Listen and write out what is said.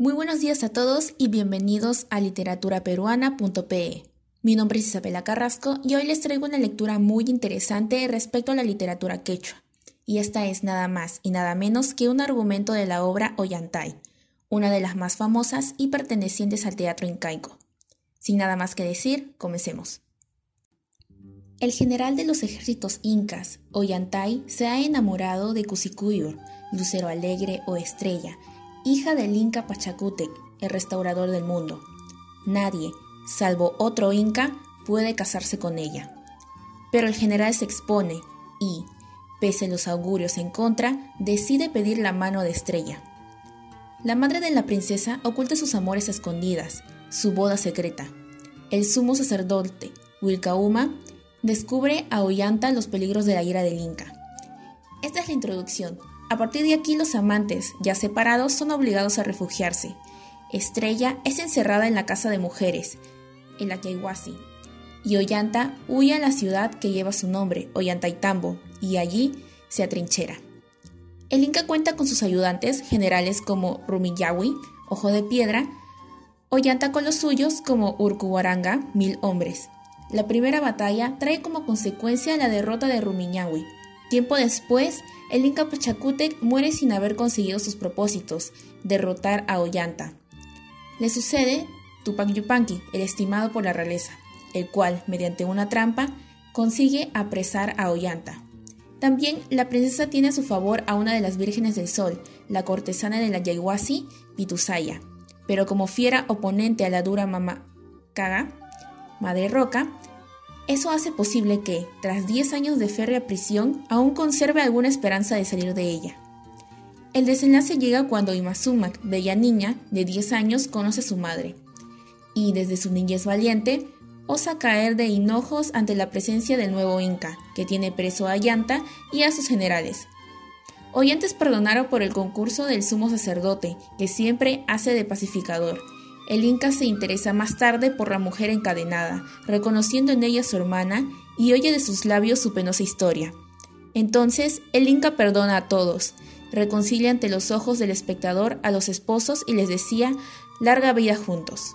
Muy buenos días a todos y bienvenidos a literaturaperuana.pe. Mi nombre es Isabela Carrasco y hoy les traigo una lectura muy interesante respecto a la literatura quechua. Y esta es nada más y nada menos que un argumento de la obra Ollantay, una de las más famosas y pertenecientes al teatro incaico. Sin nada más que decir, comencemos. El general de los ejércitos incas, Ollantay, se ha enamorado de Cusicuyur, lucero alegre o estrella, hija del Inca Pachacútec, el restaurador del mundo. Nadie, salvo otro Inca, puede casarse con ella. Pero el general se expone y, pese a los augurios en contra, decide pedir la mano de Estrella. La madre de la princesa oculta sus amores escondidas, su boda secreta. El sumo sacerdote, Wilcauma, descubre a Ollanta los peligros de la ira del Inca. Esta es la introducción, a partir de aquí los amantes, ya separados, son obligados a refugiarse. Estrella es encerrada en la casa de mujeres, en la Yaiwasi, y Ollanta huye a la ciudad que lleva su nombre, Ollantaytambo, y allí se atrinchera. El Inca cuenta con sus ayudantes, generales como Rumiyawi, Ojo de Piedra, Ollanta con los suyos como Urcuwaranga, mil hombres. La primera batalla trae como consecuencia la derrota de Rumiñahui. Tiempo después, el Inca Pachacútec muere sin haber conseguido sus propósitos, derrotar a Ollanta. Le sucede Tupac Yupanqui, el estimado por la realeza, el cual, mediante una trampa, consigue apresar a Ollanta. También la princesa tiene a su favor a una de las vírgenes del sol, la cortesana de la Yaiwasi, Pitusaya, pero como fiera oponente a la dura Caga, Madre Roca, eso hace posible que, tras 10 años de férrea prisión, aún conserve alguna esperanza de salir de ella. El desenlace llega cuando Imazumac, bella niña de 10 años, conoce a su madre, y desde su niñez valiente, osa caer de hinojos ante la presencia del nuevo Inca, que tiene preso a Yanta y a sus generales. Oyentes perdonaron por el concurso del sumo sacerdote, que siempre hace de pacificador, el Inca se interesa más tarde por la mujer encadenada, reconociendo en ella a su hermana y oye de sus labios su penosa historia. Entonces, el Inca perdona a todos, reconcilia ante los ojos del espectador a los esposos y les decía larga vida juntos.